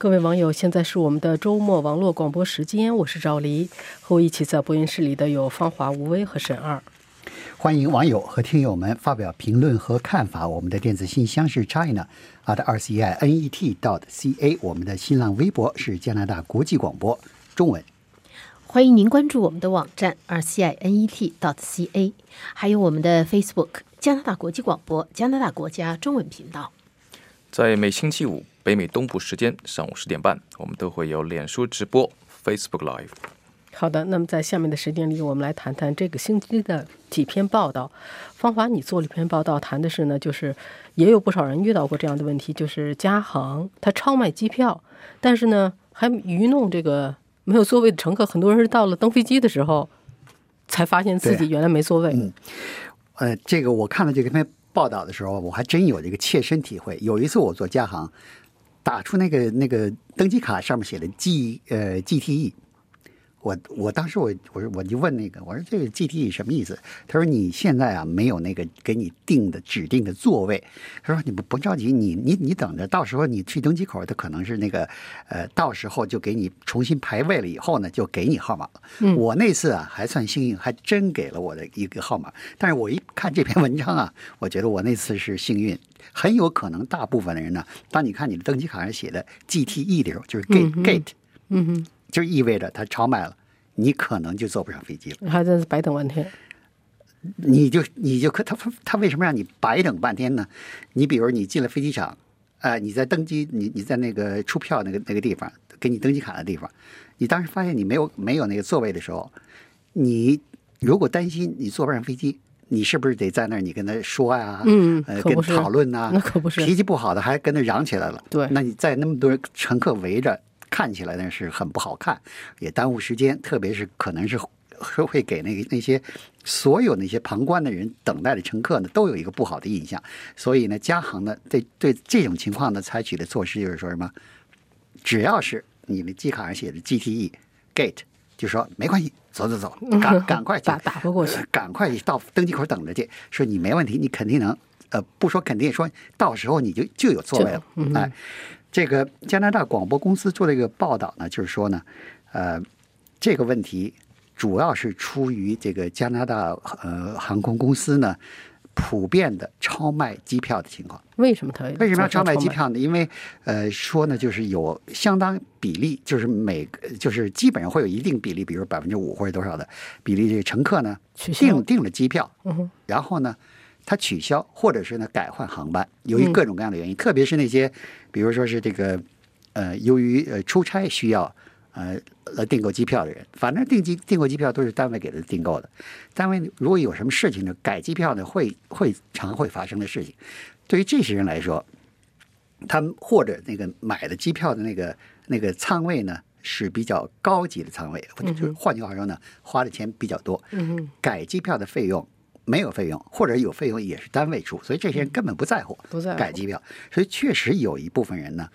各位网友，现在是我们的周末网络广播时间，我是赵黎，和我一起在播音室里的有芳华、吴威和沈二。欢迎网友和听友们发表评论和看法。我们的电子信箱是 china at r c i n e t dot c a，我们的新浪微博是加拿大国际广播中文。欢迎您关注我们的网站 r c i n e t dot c a，还有我们的 Facebook 加拿大国际广播加拿大国家中文频道。在每星期五北美东部时间上午十点半，我们都会有脸书直播 Facebook Live。好的，那么在下面的时间里，我们来谈谈这个星期的几篇报道。方华，你做了一篇报道，谈的是呢，就是也有不少人遇到过这样的问题，就是加航他超卖机票，但是呢还愚弄这个没有座位的乘客，很多人是到了登飞机的时候才发现自己 原来没座位。嗯，呃，这个我看了这篇。报道的时候，我还真有这个切身体会。有一次我做加航，打出那个那个登机卡上面写的 G 呃 GTE。我我当时我我说我就问那个我说这个 GTE 什么意思？他说你现在啊没有那个给你定的指定的座位。他说你不不着急，你你你等着，到时候你去登机口，他可能是那个呃，到时候就给你重新排位了以后呢，就给你号码了。我那次啊还算幸运，还真给了我的一个号码。但是我一看这篇文章啊，我觉得我那次是幸运，很有可能大部分的人呢，当你看你的登机卡上写的 GTE 的时候，就是 gate gate，嗯哼。就意味着他超卖了，你可能就坐不上飞机了。还真是白等半天。你就你就可他他为什么让你白等半天呢？你比如你进了飞机场，呃，你在登机，你你在那个出票那个那个地方给你登机卡的地方，你当时发现你没有没有那个座位的时候，你如果担心你坐不上飞机，你是不是得在那儿你跟他说呀？嗯，呃，跟讨论呐，那可不是脾气不好的还跟他嚷起来了。对，那你在那么多乘客围着。看起来呢是很不好看，也耽误时间，特别是可能是会会给那个那些所有那些旁观的人等待的乘客呢都有一个不好的印象。所以呢，加航呢对对这种情况呢采取的措施就是说什么，只要是你的机卡上写的 GTE gate，就说没关系，走走走，赶赶快 打打不过去，赶快到登机口等着去，说你没问题，你肯定能，呃，不说肯定，说到时候你就就有座位了，哎。这个加拿大广播公司做了一个报道呢，就是说呢，呃，这个问题主要是出于这个加拿大呃航空公司呢普遍的超卖机票的情况。为什么他为什么要超卖机票呢？因为呃说呢，就是有相当比例，就是每个就是基本上会有一定比例，比如百分之五或者多少的比例，这个乘客呢订订了机票，然后呢。他取消，或者是呢改换航班，由于各种各样的原因，特别是那些，比如说是这个，呃，由于呃出差需要呃来订购机票的人，反正订机订购机票都是单位给他订购的。单位如果有什么事情呢，改机票呢会会常会发生的事情。对于这些人来说，他们或者那个买的机票的那个那个仓位呢是比较高级的仓位，就是换句话说呢，花的钱比较多。嗯改机票的费用。没有费用，或者有费用也是单位出，所以这些人根本不在乎，不在改机票。所以确实有一部分人呢，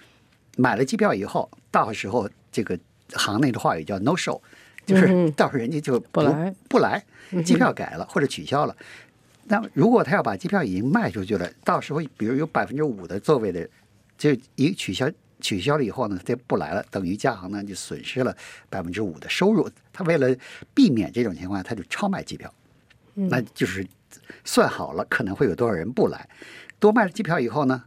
买了机票以后，到时候这个行内的话语叫 no show，就是到时候人家就不来，不来，机票改了或者取消了。那如果他要把机票已经卖出去了，到时候比如有百分之五的座位的，就一取消取消了以后呢，他不来了，等于加航呢就损失了百分之五的收入。他为了避免这种情况，他就超卖机票。那就是算好了，可能会有多少人不来。多卖了机票以后呢，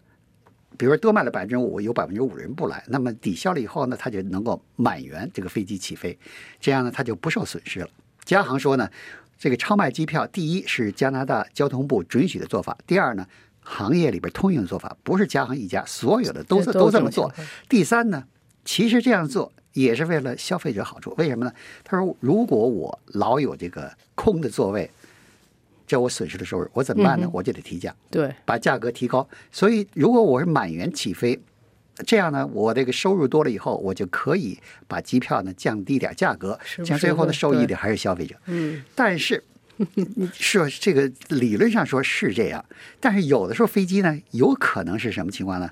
比如说多卖了百分之五，有百分之五人不来，那么抵消了以后呢，他就能够满员这个飞机起飞，这样呢他就不受损失了。加航说呢，这个超卖机票，第一是加拿大交通部准许的做法，第二呢，行业里边通用的做法，不是加航一家，所有的都是都这么做。第三呢，其实这样做也是为了消费者好处。为什么呢？他说，如果我老有这个空的座位。叫我损失的收入，我怎么办呢？我就得提价，对，把价格提高。所以，如果我是满员起飞，这样呢，我这个收入多了以后，我就可以把机票呢降低点价格，像最后的受益的还是消费者。嗯，但是是这个理论上说是这样，但是有的时候飞机呢，有可能是什么情况呢？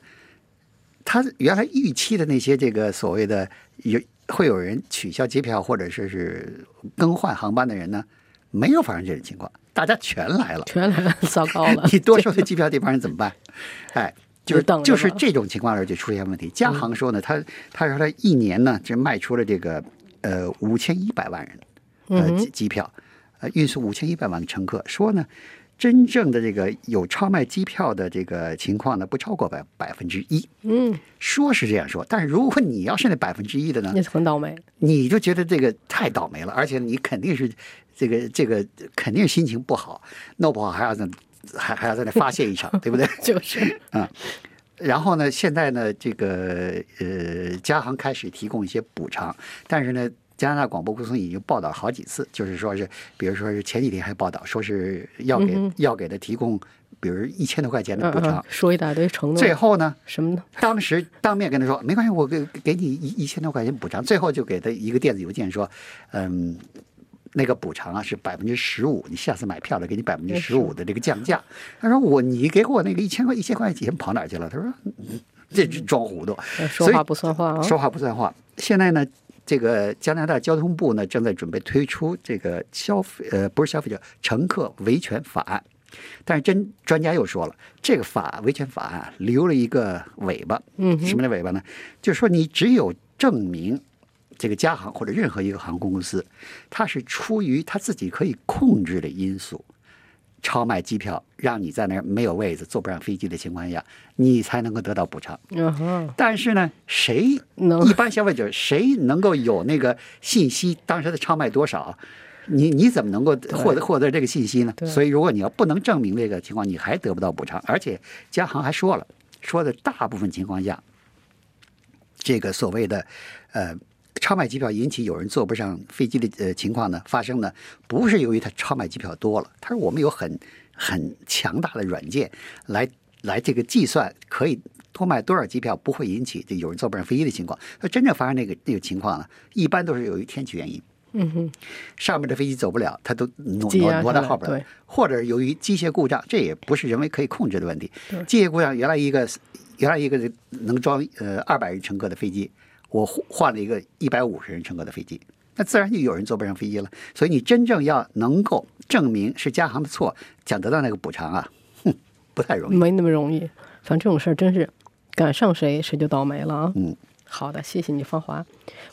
他原来预期的那些这个所谓的有会有人取消机票或者说是更换航班的人呢，没有发生这种情况。大家全来了，全来了，糟糕了！你多收的机票，这帮人怎么办？哎，就是等就是这种情况而且出现问题。加航说呢，他他说他一年呢就卖出了这个呃五千一百万人呃机机票，呃运送五千一百万个乘客，说呢。真正的这个有超卖机票的这个情况呢，不超过百百分之一。嗯，说是这样说，但是如果你要是那百分之一的呢，那是很倒霉。你就觉得这个太倒霉了，而且你肯定是这个这个肯定心情不好，弄不好还要在还还要在那发泄一场，对不对？就是啊，然后呢，现在呢，这个呃，加航开始提供一些补偿，但是呢，加拿大广播公司已经报道好几次，就是说是，比如说是前几天还报道说是要给、嗯要给他提供，比如一千多块钱的嗯嗯补偿，，说一大堆承诺，最后呢，什么呢？当时当面跟他说没关系，我给给你一一千多块钱补偿，最后就给他一个电子邮件说，嗯，那个补偿啊是百分之十五，你下次买票了给你百分之十五的这个降价。他说我你给我那个一千块一千块钱跑哪儿去了？他说嗯这是装糊涂，说话不算话啊！说话不算话。现在呢，这个加拿大交通部呢正在准备推出这个消费呃不是消费者乘客维权法案，但是真专家又说了，这个法维权法案啊留了一个尾巴，嗯什么的尾巴呢？就是说你只有证明。这个加航或者任何一个航空公司，它是出于它自己可以控制的因素，超卖机票，让你在那儿没有位子、坐不上飞机的情况下，你才能够得到补偿。但是呢，谁一般消费者谁能够有那个信息？当时的超卖多少？你你怎么能够获得获得这个信息呢？所以，如果你要不能证明这个情况，你还得不到补偿。而且，加航还说了，说的大部分情况下，这个所谓的呃超买机票引起有人坐不上飞机的呃情况呢，发生呢，不是由于他超买机票多了，他说我们有很很强大的软件来来这个计算可以多卖多少机票不会引起这有人坐不上飞机的情况。那真正发生那个那个情况呢，一般都是由于天气原因。嗯哼，上面的飞机走不了，它都挪挪挪到后边来，或者由于机械故障，这也不是人为可以控制的问题。机械故障原来一个原来一个能装呃二百人乘客的飞机，我换换了一个一百五十人乘客的飞机，那自然就有人坐不上飞机了。所以你真正要能够证明是加航的错，想得到那个补偿啊，哼，不太容易。没那么容易。反正这种事儿真是赶上谁谁就倒霉了啊。嗯，好的，谢谢你，芳华。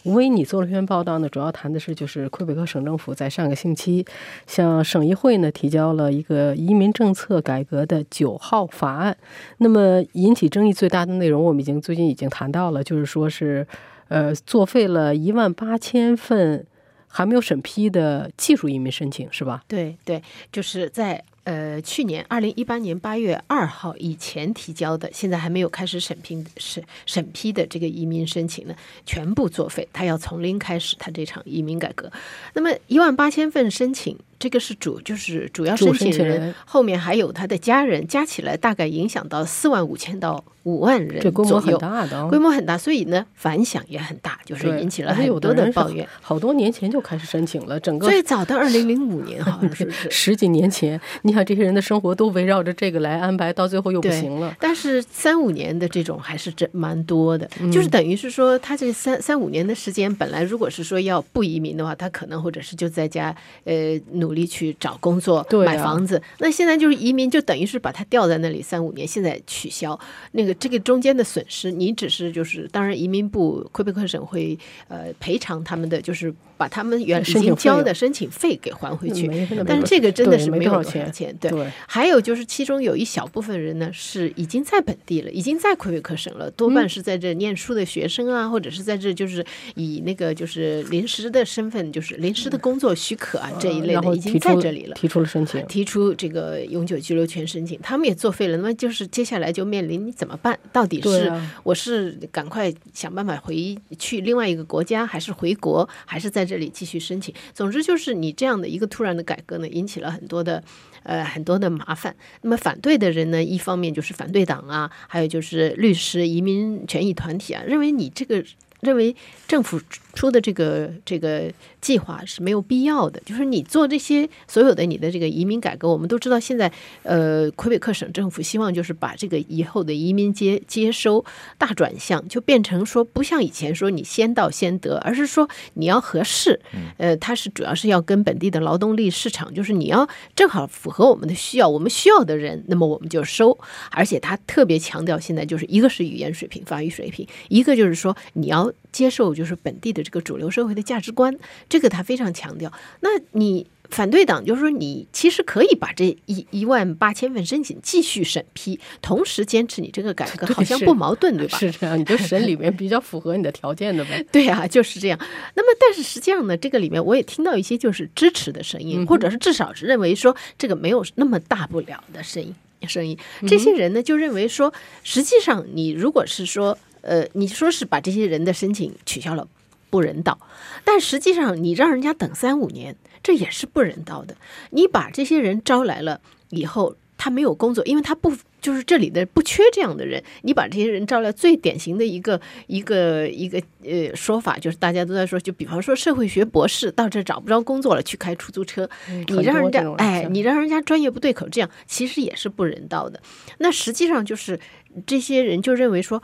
吴威，你做了篇报道呢，主要谈的是就是魁北克省政府在上个星期向省议会呢提交了一个移民政策改革的九号法案。那么引起争议最大的内容，我们已经最近已经谈到了，就是说是呃作废了一万八千份还没有审批的技术移民申请，是吧？对对，就是在呃去年二零一八年八月二号以前提交的，现在还没有开始审批审审批的这个移民申请呢，全部作废，他要从零开始他这场移民改革。那么一万八千份申请，这个是主就是主要申请人，申请人后面还有他的家人，加起来大概影响到四万五千到五万人这规模。很大的、哦，规模很大，所以呢，反响也很大，就是引起了很多有人抱怨。好多年前就开始申请了，整个最早的二零零五年好像是？十几年前，你看这些人的生活都围绕着这个来安排，到最后又不行了。但是三五年的这种还是真蛮多的，嗯就是等于是说，他这三三五年的时间，本来如果是说要不移民的话，他可能或者是就在家呃努力去找工作、对啊买房子。那现在就是移民，就等于是把他吊在那里三五年，现在取消那个这个中间的损失，你只是就是当然移民部魁北克省会呃赔偿他们的，就是把他们原已经交的申请费给还回去。但是这个真的是没有没多少钱对。对还有就是，其中有一小部分人呢是已经在本地了，已经在魁北克省了，多嗯半是在这念书的学生啊，或者是在这就是以那个就是临时的身份，就是临时的工作许可啊、这一类的，已经在这里了。提出了申请。提出这个永久居留权申请，他们也作废了。那么就是接下来就面临你怎么办？到底是、我是赶快想办法回去另外一个国家，还是回国，还是在这这里继续申请？总之就是你这样的一个突然的改革呢，引起了很多的。呃，很多的麻烦。那么反对的人呢，一方面就是反对党啊，还有就是律师、移民权益团体啊，认为你这个认为政府出的这个这个计划是没有必要的。就是你做这些所有的你的这个移民改革，我们都知道现在呃魁北克省政府希望就是把这个以后的移民接接收大转向，就变成说不像以前说你先到先得，而是说你要合适，呃，它是主要是要跟本地的劳动力市场，就是你要正好符合我们的需要，我们需要的人，那么我们就收。而且他特别强调，现在就是一个是语言水平、法语水平，一个就是说你要接受就是本地的这个主流社会的价值观，这个他非常强调。那你反对党就是说，你其实可以把这一一万八千份申请继续审批，同时坚持你这个改革，好像不矛盾，对吧？是这样，你就审里面比较符合你的条件的呗。对啊，就是这样。那么，但是实际上呢，这个里面我也听到一些就是支持的声音，或者是至少是认为说这个没有那么大不了的声音。声音，这些人呢就认为说，实际上你如果是说，呃，你说是把这些人的申请取消了，不人道，但实际上你让人家等三五年，这也是不人道的。你把这些人招来了以后，他没有工作，因为他不就是这里的不缺这样的人。你把这些人招来，最典型的一个一个一个呃说法，就是大家都在说，就比方说社会学博士到这找不着工作了，去开出租车，你让人家哎，你让人家专业不对口，这样其实也是不人道的。那实际上就是这些人就认为说，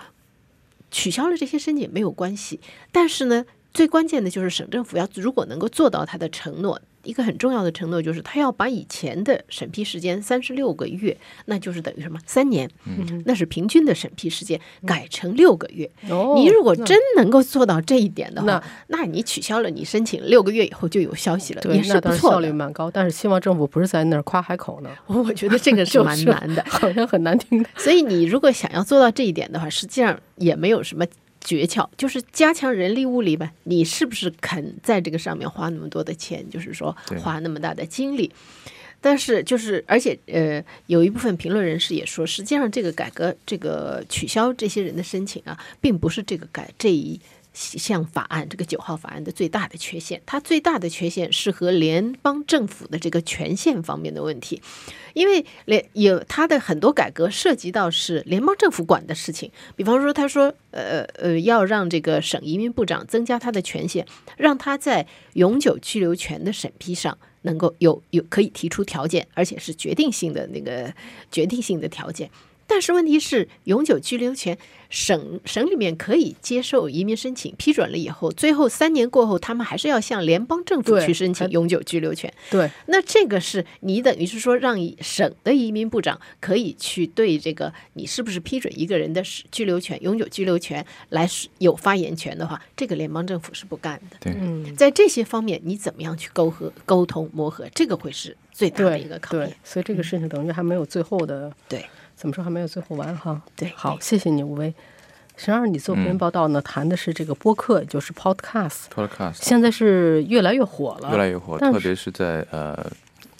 取消了这些申请没有关系，但是呢，最关键的就是省政府要如果能够做到他的承诺。一个很重要的承诺就是，他要把以前的审批时间三十六个月，那就是等于什么三年，那是平均的审批时间，改成六个月。哦你如果真能够做到这一点的话那，那你取消了你申请六个月以后就有消息了，对，也是那当然效率。蛮高，但是希望政府不是在那儿夸海口呢，我觉得这个是 蛮难的。好像很难听的。所以你如果想要做到这一点的话，实际上也没有什么诀窍，就是加强人力物力呗。你是不是肯在这个上面花那么多的钱？就是说花那么大的精力。但是就是，而且呃，有一部分评论人士也说，实际上这个改革，这个取消这些人的申请啊，并不是这个改这一项法案这个九号法案的最大的缺陷。它最大的缺陷是和联邦政府的这个权限方面的问题。因为联有它的很多改革涉及到是联邦政府管的事情，比方说他说，呃呃，要让这个省移民部长增加他的权限，让他在永久居留权的审批上能够有有可以提出条件，而且是决定性的那个决定性的条件。但是问题是，永久居留权省省里面可以接受移民申请，批准了以后，最后三年过后，他们还是要向联邦政府去申请永久居留权。对，那这个是你等于是说，让省的移民部长可以去对这个你是不是批准一个人的居留权、永久居留权来有发言权的话，这个联邦政府是不干的。对，嗯，在这些方面，你怎么样去沟合、沟通、磨合，这个会是最大的一个考对验。，所以这个事情等于还没有最后的，对怎么说还没有最后完哈。对好，谢谢你，吴威。实际上，你做嗯。篇报道呢，谈的是这个播客，就是 podcast，Podcast 现在是越来越火了，越来越火，特别是在呃，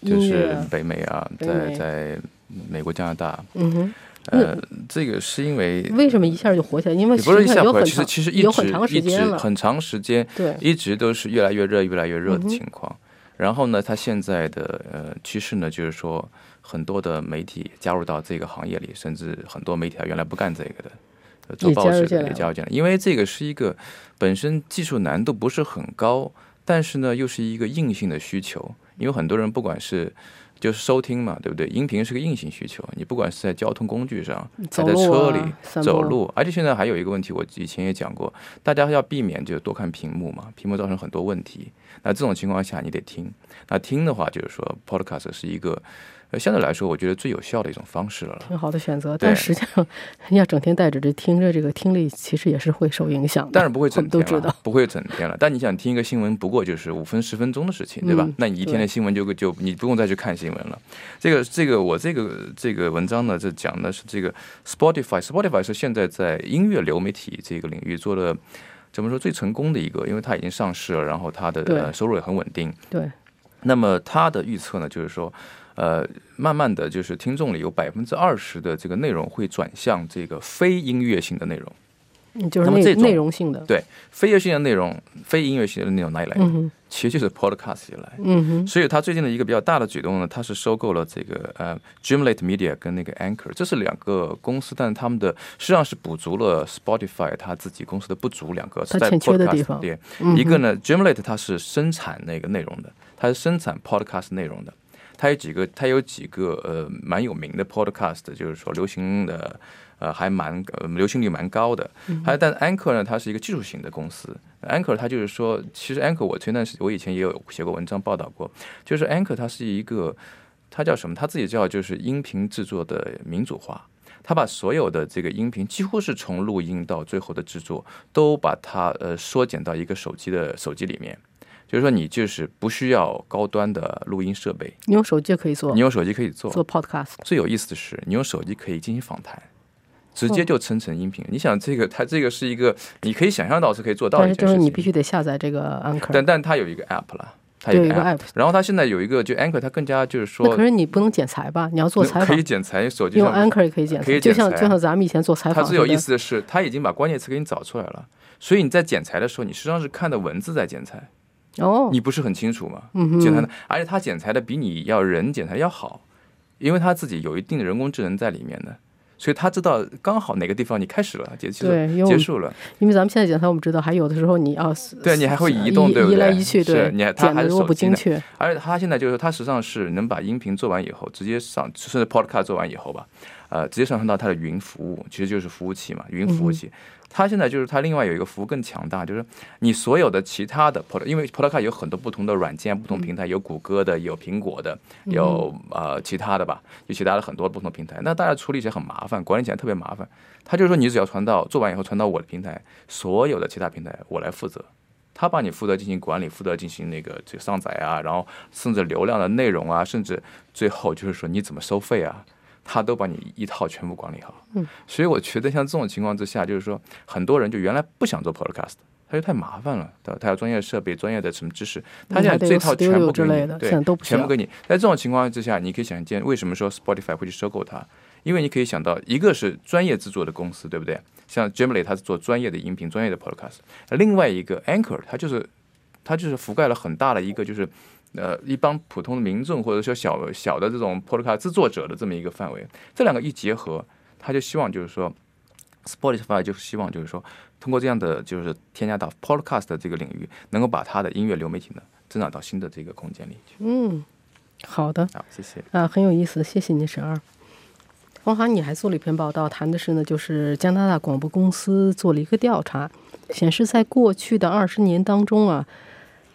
就是北美啊，北在在美国、加拿大，嗯哼，呃，这个是因为为什么一下就火起来？因为不是一下火，上有很其实其实一直有很长时一直很长时间，对，一直都是越来越热、越来越热的情况。然后呢，它现在的呃趋势呢，就是说很多的媒体加入到这个行业里，甚至很多媒体啊原来不干这个的，呃做报纸的也加入进来，因为这个是一个本身技术难度不是很高，但是呢又是一个硬性的需求，因为很多人不管是就是收听嘛，对不对？音频是个硬性需求，你不管是在交通工具上，还在走路啊车里走路，而且现在还有一个问题，我以前也讲过，大家要避免就多看屏幕嘛，屏幕造成很多问题。那这种情况下，你得听。那听的话，就是说 podcast 是一个，呃，相对来说，我觉得最有效的一种方式了了。挺好的选择，但实际上，你要整天带着这听着，这个听力其实也是会受影响的。当然不会我整们都知道，，天了不会整天了。但你想听一个新闻，不过就是五分十分钟的事情，对吧？嗯那你一天的新闻就就你不用再去看新闻了。这个这个我这个这个文章呢，这讲的是这个 Spotify，Spotify 是现在在音乐流媒体这个领域做的怎么说最成功的一个，因为它已经上市了，然后它的呃收入也很稳定。对，那么它的预测呢，就是说，呃，慢慢的就是听众里有百分之二十的这个内容会转向这个非音乐性的内容。嗯就是内那么这种内容性的，对非音乐性的内容、非音乐性的内容哪里来的？嗯，其实就是 podcast 来的。嗯哼，所以他最近的一个比较大的举动呢，他是收购了这个呃 Dreamlate Media 跟那个 Anchor，这是两个公司，但是他们的实际上是补足了 Spotify 他自己公司的不足，两个是在它欠缺的 podcast 地方对，嗯一个呢 Dreamlate 它是生产那个内容的，它是生产 podcast 内容的，它有几个它有几个呃蛮有名的 podcast，就是说流行的。呃，还蛮呃流行率蛮高的，还但 Anchor 呢，它是一个技术型的公司。Anchor 它就是说，其实 Anchor 我前段时我以前也有写过文章报道过，就是 Anchor 它是一个，它叫什么？它自己叫就是音频制作的民主化。它把所有的这个音频，几乎是从录音到最后的制作，都把它呃缩减到一个手机的手机里面。就是说，你就是不需要高端的录音设备，你用手机可以做你用手机可以做。做 podcast，最有意思的是，你用手机可以进行访谈，直接就生成音频。你想，这个它这个是一个你可以想象到是可以做到的但是一件事情。就是你必须得下载这个 Anchor，但但它有一个 app 了，它有一个对有一个 app，app 然后它现在有一个就 Anchor，它更加就是说可是你不能剪裁吧？你要做 采访可以，剪裁，手机用上 Anchor 也可以剪裁，就像就像咱们以前做采访。它最有意思的是，它已经把关键词给你找出来了，所以你在剪裁的时候，你实际上是看的文字在剪裁，哦，你不是很清楚吗？嗯哼剪裁的，而且它剪裁的比你要人剪裁要好，因为它自己有一定的人工智能在里面的，所以他知道刚好哪个地方你开始了，结束对因为我们结束了，因为咱们现在讲台，我们知道还有的时候你要是对你还会移动对不移对来移去，对是，你还他还是手机呢。精确，而且他现在就是他实际上是能把音频做完以后，直接上甚至 Podcast 做完以后吧，呃，直接上升到它的云服务，其实就是服务器嘛，云服务器。它现在就是它另外有一个服务更强大，就是你所有的其他的 Pod，因为 Podcast 有很多不同的软件、不同平台，有谷歌的，有苹果的，有呃其他的吧，有其他的很多不同平台。那大家处理起来很麻烦，管理起来特别麻烦。他就是说，你只要传到做完以后传到我的平台，所有的其他平台我来负责。他帮你负责进行管理，负责进行那个这个上载啊，然后甚至流量的内容啊，甚至最后就是说你怎么收费啊，他都把你一套全部管理好。嗯，所以我觉得像这种情况之下，就是说很多人就原来不想做 podcast，他就太麻烦了，对吧？他要专业设备、专业的什么知识，他现在这套全部给你对全部给你。在这种情况之下，你可以想见为什么说 Spotify 会去收购它，因为你可以想到，一个是专业制作的公司，对不对？像 Jamily 它是做专业的音频、专业的 podcast，另外一个 Anchor 它就是它就是覆盖了很大的一个就是呃一帮普通的民众或者说小小的这种 podcast 制作者的这么一个范围，这两个一结合，他就希望就是说 Spotify 就是希望就是说通过这样的就是添加到 podcast 的这个领域，能够把他的音乐流媒体呢增长到新的这个空间里去。嗯，好的，好，谢谢。啊，很有意思，谢谢你，沈二。方华，你还做了一篇报道，谈的是呢，就是加拿大广播公司做了一个调查，显示在过去的二十年当中啊，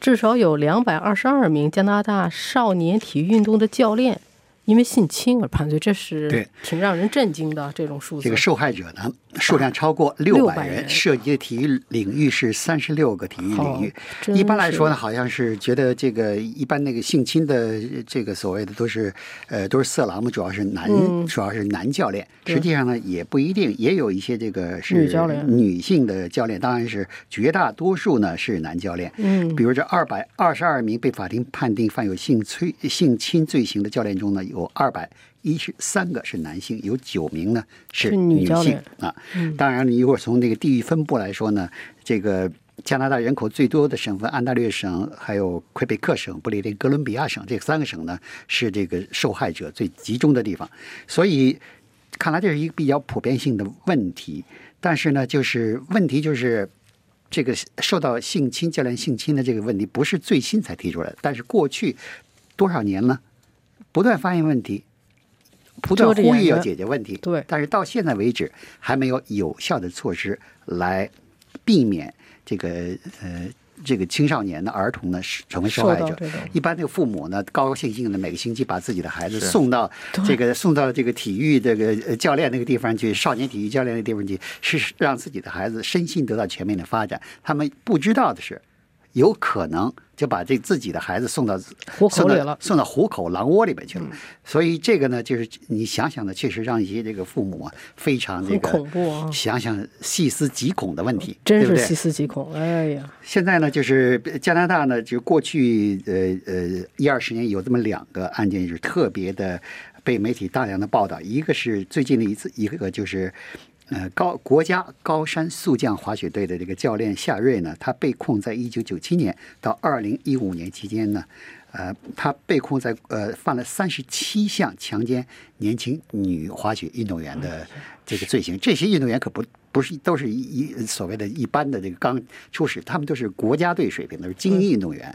至少有两百二十二名加拿大少年体育运动的教练因为性侵而判罪，这是对挺让人震惊的这种数字。这个受害者呢，数量超过六百600人，人涉及的体育领域是三十六个体育领域。一般来说呢，好像是觉得这个一般那个性侵的这个所谓的都是呃都是色狼嘛，主要是男、嗯主要是男教练。实际上呢，也不一定，也有一些这个是女教练女性的教练，当然是绝大多数呢是男教练。嗯比如这二百二十二名被法庭判定犯有性催性侵罪行的教练中呢，有二百一十三个是男性，有九名呢是是女女性啊。当然，你如果从这个地域分布来说呢，这个加拿大人口最多的省份安大略省、还有魁北克省、不列颠哥伦比亚省这三个省呢，是这个受害者最集中的地方。所以，看来这是一个比较普遍性的问题。但是呢，就是问题就是。这个受到性侵、教练性侵的这个问题，不是最新才提出来的，但是过去多少年呢，不断发现问题，不断呼吁要解决问题。对但是到现在为止，还没有有效的措施来避免这个呃这个青少年的儿童呢是成为受害者。一般这个父母呢，高高兴兴的每个星期把自己的孩子送到这个送到这个体育这个呃教练那个地方去，少年体育教练那个地方去，是让自己的孩子身心得到全面的发展。他们不知道的是，有可能就把这自己的孩子送到虎口送到里了。送到虎口狼窝里面去了。所以这个呢，就是你想想呢，确实让一些这个父母啊非常这个恐怖啊。想想细思极恐的问题，真是细思极恐。哎呀，现在呢，就是加拿大呢，就过去呃呃一二十年有这么两个案件是特别的被媒体大量的报道，一个是最近的一次，一个就是呃高国家高山速降滑雪队的这个教练夏瑞呢，他被控在一九九七年到二零一五年期间呢，呃，他被控在呃犯了三十七项强奸年轻女滑雪运动员的这个罪行。这些运动员可不不是都是一一所谓的一般的这个刚出始，他们都是国家队水平都，是精英运动员。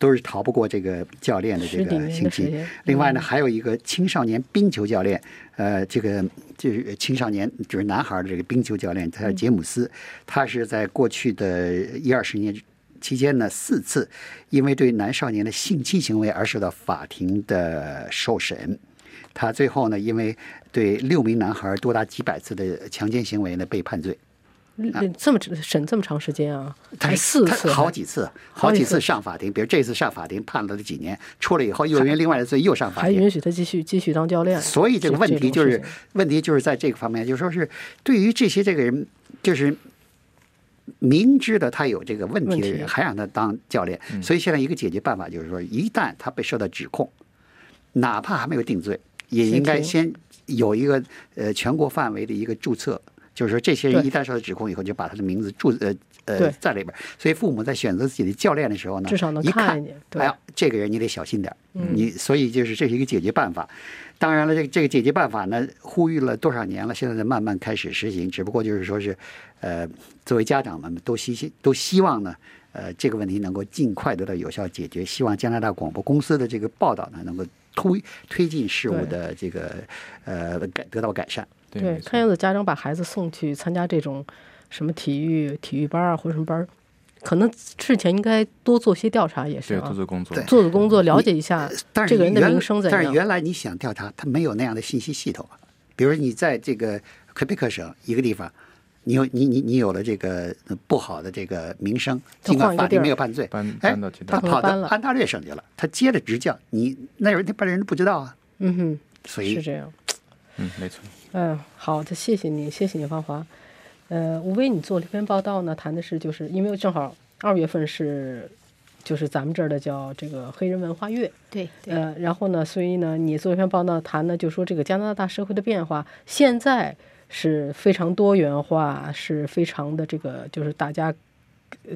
都是逃不过这个教练的这个刑期。另外呢，还有一个青少年冰球教练，呃，这个就是青少年就是男孩儿的这个冰球教练，他叫杰姆斯，他是在过去的一二十年期间呢，四次因为对男少年的性侵行为而受到法庭的受审。他最后呢，因为对六名男孩多达几百次的强奸行为呢，被判罪。嗯这么审这么长时间啊？才他四次，好几次，好几次上法庭。比如这次上法庭判了几年，出来以后又因为另外的罪又上法庭。还允许他继续继续当教练。所以这个问题就是问题就是在这个方面，就说是对于这些这个人，就是明知道他有这个问题的人，还让他当教练。所以现在一个解决办法就是说，一旦他被受到指控，哪怕还没有定罪，也应该先有一个呃全国范围的一个注册。就是说，这些人一旦受到指控以后，就把他的名字注呃呃在里边儿。所以父母在选择自己的教练的时候呢，至少能一看看一点，对嗯哎呀，这个人你得小心点儿你所以就是这是一个解决办法。当然了，这个这个解决办法呢，呼吁了多少年了，现在在慢慢开始实行。只不过就是说是，呃，作为家长们都希都希望呢，呃，这个问题能够尽快得到有效解决。希望加拿大广播公司的这个报道呢，能够推推进事物的这个呃改得到改善。对，看样子家长把孩子送去参加这种什么体育体育班啊或者什么班，可能事前应该多做些调查，也是对啊做做工作，做做工作，了解一下但是这个人的名声怎但是。原来你想调查，他没有那样的信息系统啊。比如你在这个魁北克省一个地方，你有你你你有了这个呃不好的这个名声，他尽管法庭没有判罪，搬哎搬到其，他他跑到安大略省去了，他接着执教，你那人那班人不知道啊，嗯哼，所以是这样。嗯，没错，嗯，好的，谢谢你，谢谢你，芳华。呃，吴威，你做这篇报道呢，谈的是就是因为正好二月份是就是咱们这儿的叫这个黑人文化月，对对，呃，然后呢，所以呢，你做一篇报道谈呢，就说这个加拿大社会的变化现在是非常多元化，是非常的这个就是大家。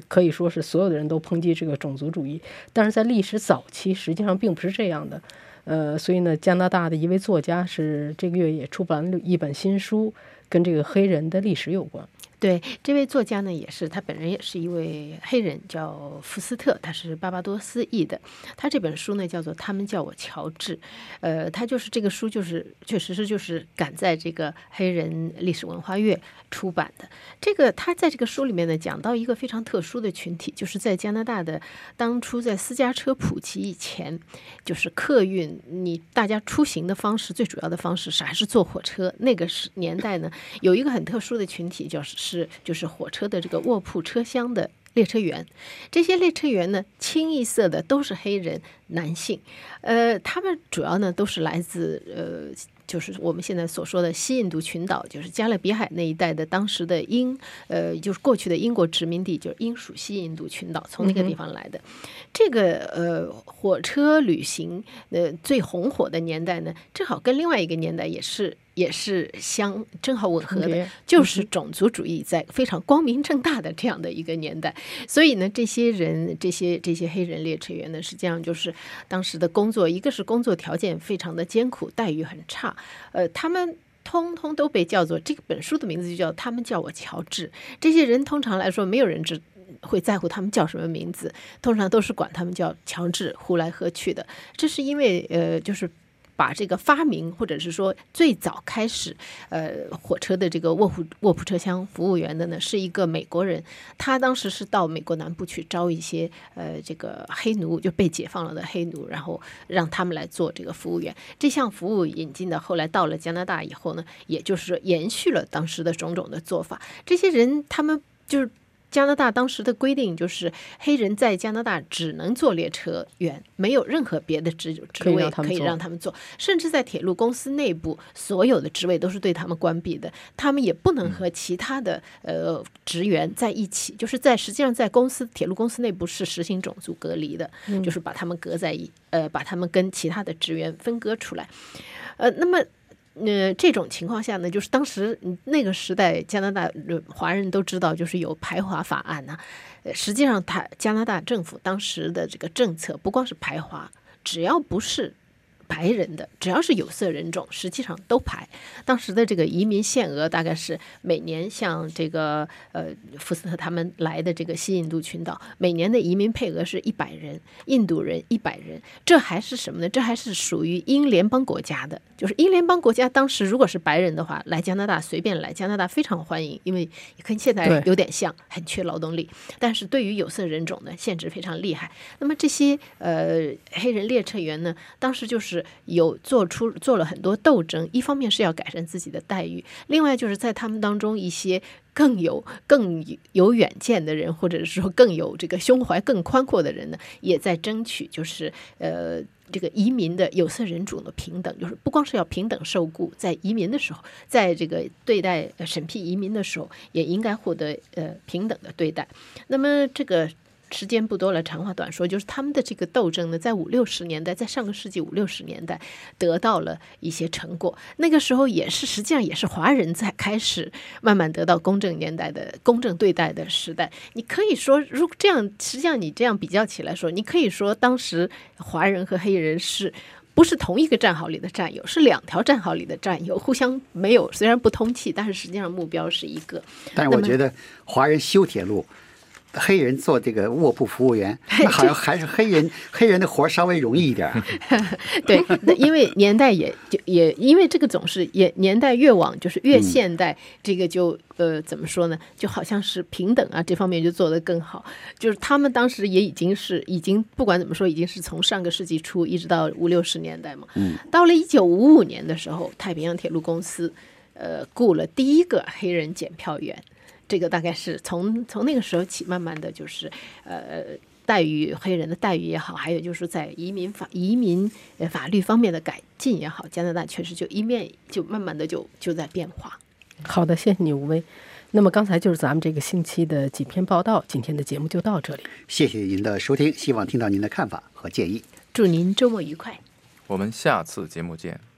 可以说是所有的人都抨击这个种族主义，但是在历史早期实际上并不是这样的。呃，所以呢，加拿大的一位作家是这个月也出版了一本新书，跟这个黑人的历史有关。对，这位作家呢，也是他本人也是一位黑人，叫福斯特，他是巴巴多斯裔的。他这本书呢叫做《他们叫我乔治》，呃，他就是这个书就是确实是就是赶在这个黑人历史文化月出版的。这个他在这个书里面呢讲到一个非常特殊的群体，就是在加拿大的当初在私家车普及以前，就是客运你大家出行的方式最主要的方式是还是坐火车。那个时年代呢，有一个很特殊的群体，就是是就是火车的这个卧铺车厢的列车员。这些列车员呢，清一色的都是黑人男性，呃，他们主要呢都是来自呃。就是我们现在所说的西印度群岛，就是加勒比海那一带的当时的英，呃，就是过去的英国殖民地，就是英属西印度群岛，从那个地方来的。这个呃火车旅行呃最红火的年代呢，正好跟另外一个年代也是也是相正好吻合的，就是种族主义在非常光明正大的这样的一个年代。所以呢，这些人这些这些黑人列车员呢，实际上就是当时的工作，一个是工作条件非常的艰苦，待遇很差，呃，他们。通通都被叫做这个本书的名字就叫他们叫我乔治。这些人通常来说，没有人知会在乎他们叫什么名字，通常都是管他们叫乔治，呼来喝去的。这是因为呃，就是。把这个发明，或者是说最早开始，呃，火车的这个卧铺卧铺车厢服务员的呢，是一个美国人。他当时是到美国南部去招一些呃这个黑奴，就被解放了的黑奴，然后让他们来做这个服务员。这项服务引进的，后来到了加拿大以后呢，也就是说延续了当时的种种的做法。这些人他们就是。加拿大当时的规定就是，黑人在加拿大只能做列车员，没有任何别的职职位可以让他们做，甚至在铁路公司内部，所有的职位都是对他们关闭的，他们也不能和其他的呃职员在一起，就是在实际上在公司铁路公司内部是实行种族隔离的，就是把他们隔在一呃，把他们跟其他的职员分割出来，呃，那么。那，这种情况下呢，就是当时那个时代，加拿大华人都知道，就是有排华法案呢、实际上，他加拿大政府当时的这个政策不光是排华，只要不是白人的，只要是有色人种，实际上都排。当时的这个移民限额大概是每年像这个呃福斯特他们来的这个西印度群岛，每年的移民配额是一百人，印度人一百人，这还是什么呢？这还是属于英联邦国家的，就是英联邦国家当时如果是白人的话，来加拿大随便来，加拿大非常欢迎，因为跟现在有点像，很缺劳动力。但是对于有色人种呢，限制非常厉害。那么这些呃黑人列车员呢，当时就是有做出做了很多斗争，一方面是要改善自己的待遇，另外就是在他们当中一些更有更有远见的人，或者是说更有这个胸怀更宽阔的人呢，也在争取就是呃。这个移民的有色人种的平等，就是不光是要平等受雇，在移民的时候，在这个对待审批移民的时候，也应该获得呃平等的对待。那么这个时间不多了，长话短说，就是他们的这个斗争呢，在五六十年代，在上个世纪五六十年代得到了一些成果。那个时候也是，实际上也是华人在开始慢慢得到公正年代的公正对待的时代。你可以说，如果这样，实际上你这样比较起来说，你可以说当时华人和黑人是。不是同一个战壕里的战友，是两条战壕里的战友，互相没有虽然不通气，但是实际上目标是一个。但是我觉得华人修铁路，黑人做这个卧铺服务员，那好像还是黑人 黑人的活儿稍微容易一点儿。对，那因为年代也就也因为这个总是也年代越往就是越现代，这个就呃怎么说呢？就好像是平等啊这方面就做得更好。就是他们当时也已经是已经不管怎么说，已经是从上个世纪初一直到五六十年代嘛。嗯。到了一九五五年的时候，太平洋铁路公司呃雇了第一个黑人检票员。这个大概是从从那个时候起，慢慢的就是呃待遇黑人的待遇也好，还有就是在移民法移民呃法律方面的改进也好，加拿大确实就一面就慢慢的就就在变化。好的，谢谢你，吴威。那么刚才就是咱们这个星期的几篇报道，今天的节目就到这里。谢谢您的收听，希望听到您的看法和建议。祝您周末愉快。我们下次节目见。